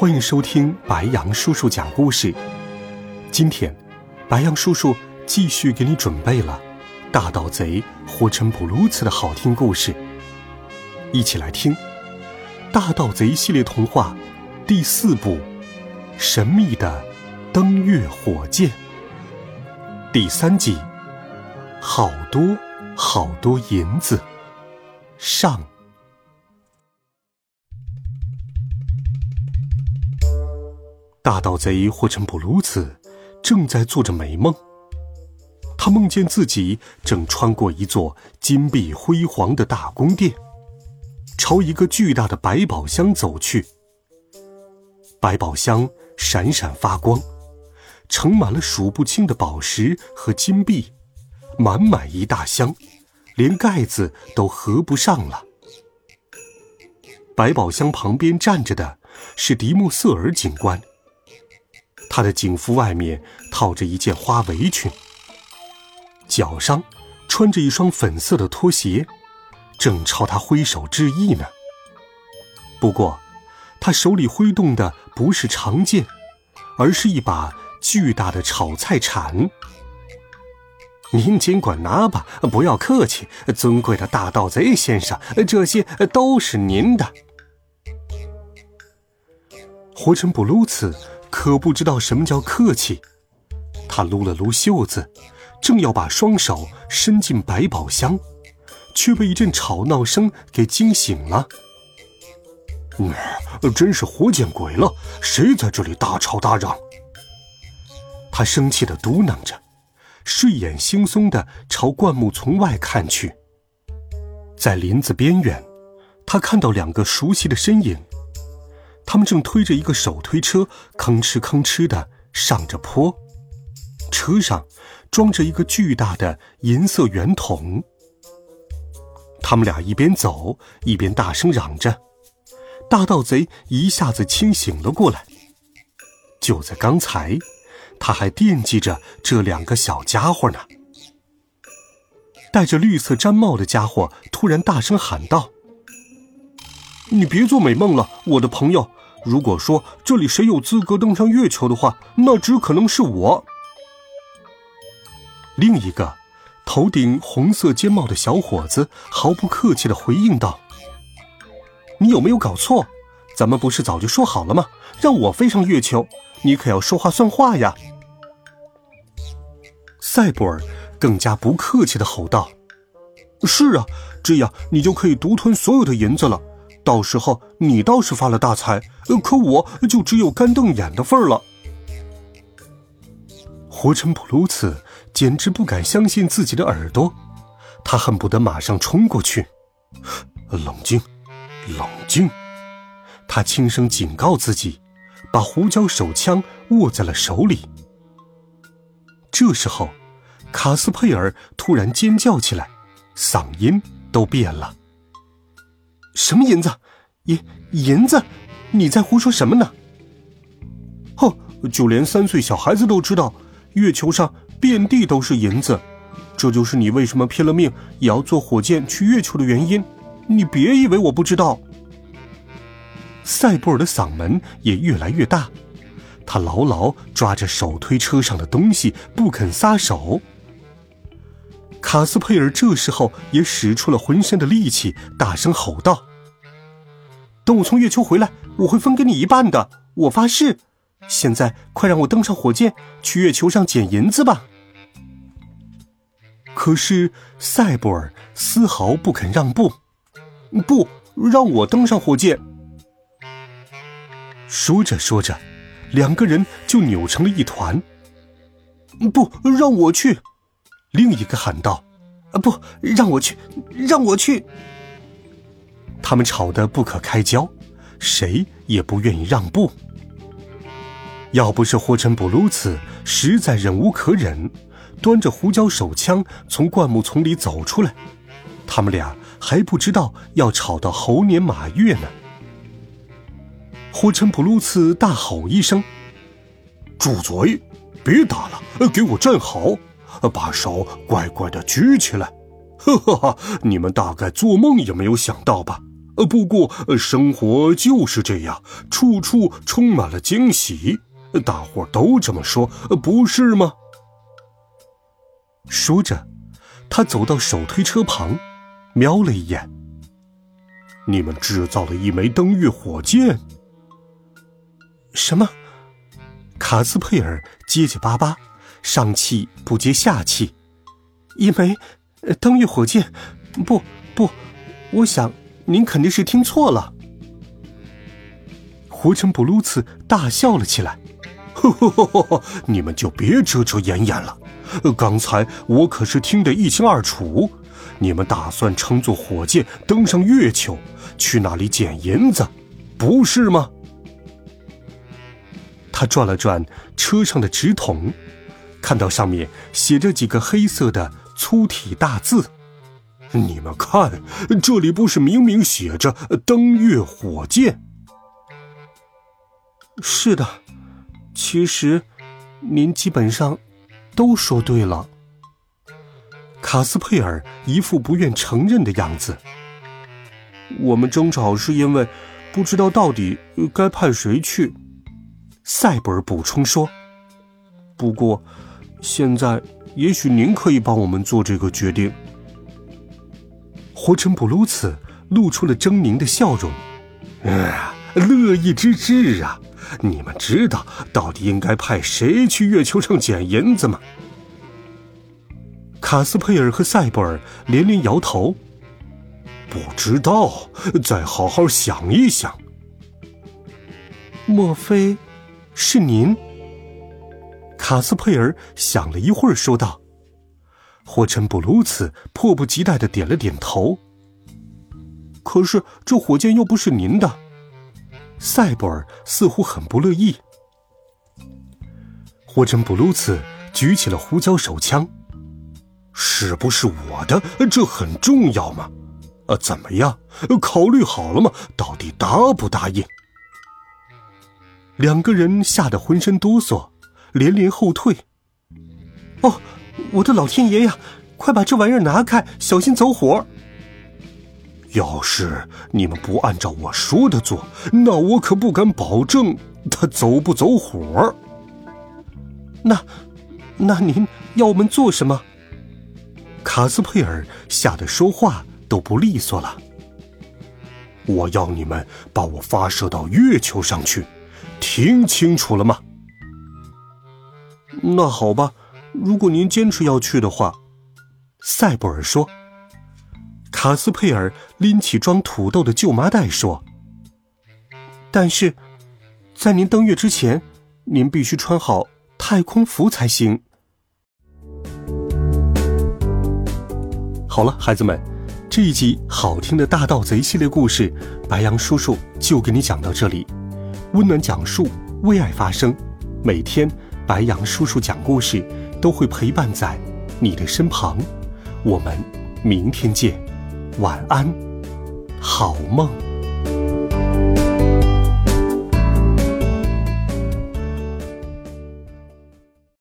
欢迎收听白羊叔叔讲故事。今天，白羊叔叔继续给你准备了《大盗贼活成布鲁茨》的好听故事。一起来听《大盗贼》系列童话第四部《神秘的登月火箭》第三集《好多好多银子》上。大盗贼霍成布鲁茨正在做着美梦。他梦见自己正穿过一座金碧辉煌的大宫殿，朝一个巨大的百宝箱走去。百宝箱闪闪发光，盛满了数不清的宝石和金币，满满一大箱，连盖子都合不上了。百宝箱旁边站着的是迪莫瑟尔警官。他的警服外面套着一件花围裙，脚上穿着一双粉色的拖鞋，正朝他挥手致意呢。不过，他手里挥动的不是长剑，而是一把巨大的炒菜铲。您尽管拿吧，不要客气，尊贵的大盗贼先生，这些都是您的。活成布鲁茨。可不知道什么叫客气，他撸了撸袖子，正要把双手伸进百宝箱，却被一阵吵闹声给惊醒了。嗯，真是活见鬼了！谁在这里大吵大嚷？他生气的嘟囔着，睡眼惺忪的朝灌木丛外看去。在林子边缘，他看到两个熟悉的身影。他们正推着一个手推车，吭哧吭哧的上着坡。车上装着一个巨大的银色圆筒。他们俩一边走一边大声嚷着。大盗贼一下子清醒了过来。就在刚才，他还惦记着这两个小家伙呢。戴着绿色毡帽的家伙突然大声喊道：“你别做美梦了，我的朋友！”如果说这里谁有资格登上月球的话，那只可能是我。另一个头顶红色尖帽的小伙子毫不客气的回应道：“你有没有搞错？咱们不是早就说好了吗？让我飞上月球，你可要说话算话呀！”赛博尔更加不客气的吼道：“是啊，这样你就可以独吞所有的银子了。”到时候你倒是发了大财，可我就只有干瞪眼的份儿了。活成普鲁茨简直不敢相信自己的耳朵，他恨不得马上冲过去。冷静，冷静！他轻声警告自己，把胡椒手枪握在了手里。这时候，卡斯佩尔突然尖叫起来，嗓音都变了。什么银子？银银子？你在胡说什么呢？哼！就连三岁小孩子都知道，月球上遍地都是银子，这就是你为什么拼了命也要坐火箭去月球的原因。你别以为我不知道。塞布尔的嗓门也越来越大，他牢牢抓着手推车上的东西不肯撒手。卡斯佩尔这时候也使出了浑身的力气，大声吼道：“等我从月球回来，我会分给你一半的，我发誓！现在快让我登上火箭，去月球上捡银子吧！”可是赛博尔丝毫不肯让步，“不让我登上火箭！”说着说着，两个人就扭成了一团。“不让我去！”另一个喊道：“啊，不让我去，让我去！”他们吵得不可开交，谁也不愿意让步。要不是霍陈布鲁茨实在忍无可忍，端着胡椒手枪从灌木丛里走出来，他们俩还不知道要吵到猴年马月呢。霍陈布鲁茨大吼一声：“住嘴！别打了，给我站好，把手乖乖的举起来。”哈哈哈！你们大概做梦也没有想到吧？呃，不过生活就是这样，处处充满了惊喜。大伙都这么说，不是吗？说着，他走到手推车旁，瞄了一眼。你们制造了一枚登月火箭？什么？卡斯佩尔结结巴巴，上气不接下气。一枚登月火箭？不不，我想您肯定是听错了。胡成布鲁茨大笑了起来。呵呵呵呵，你们就别遮遮掩掩了。刚才我可是听得一清二楚。你们打算乘坐火箭登上月球，去那里捡银子，不是吗？他转了转车上的纸筒，看到上面写着几个黑色的粗体大字。你们看，这里不是明明写着登月火箭？是的。其实，您基本上都说对了。卡斯佩尔一副不愿承认的样子。我们争吵是因为不知道到底该派谁去。塞博尔补充说：“不过，现在也许您可以帮我们做这个决定。”霍陈布鲁茨露出了狰狞的笑容：“啊，乐意之至啊！”你们知道到底应该派谁去月球上捡银子吗？卡斯佩尔和塞博尔连连摇头。不知道，再好好想一想。莫非是您？卡斯佩尔想了一会儿，说道：“霍陈布鲁茨迫不及待的点了点头。可是这火箭又不是您的。”塞博尔似乎很不乐意。霍真布鲁茨举起了胡椒手枪，是不是我的？这很重要吗？呃，怎么样？考虑好了吗？到底答不答应？两个人吓得浑身哆嗦，连连后退。哦，我的老天爷呀！快把这玩意儿拿开，小心走火！要是你们不按照我说的做，那我可不敢保证他走不走火。那，那您要我们做什么？卡斯佩尔吓得说话都不利索了。我要你们把我发射到月球上去，听清楚了吗？那好吧，如果您坚持要去的话，塞布尔说。卡斯佩尔拎起装土豆的旧麻袋说：“但是，在您登月之前，您必须穿好太空服才行。”好了，孩子们，这一集好听的大盗贼系列故事，白羊叔叔就给你讲到这里。温暖讲述，为爱发声，每天白羊叔叔讲故事都会陪伴在你的身旁。我们明天见。晚安，好梦。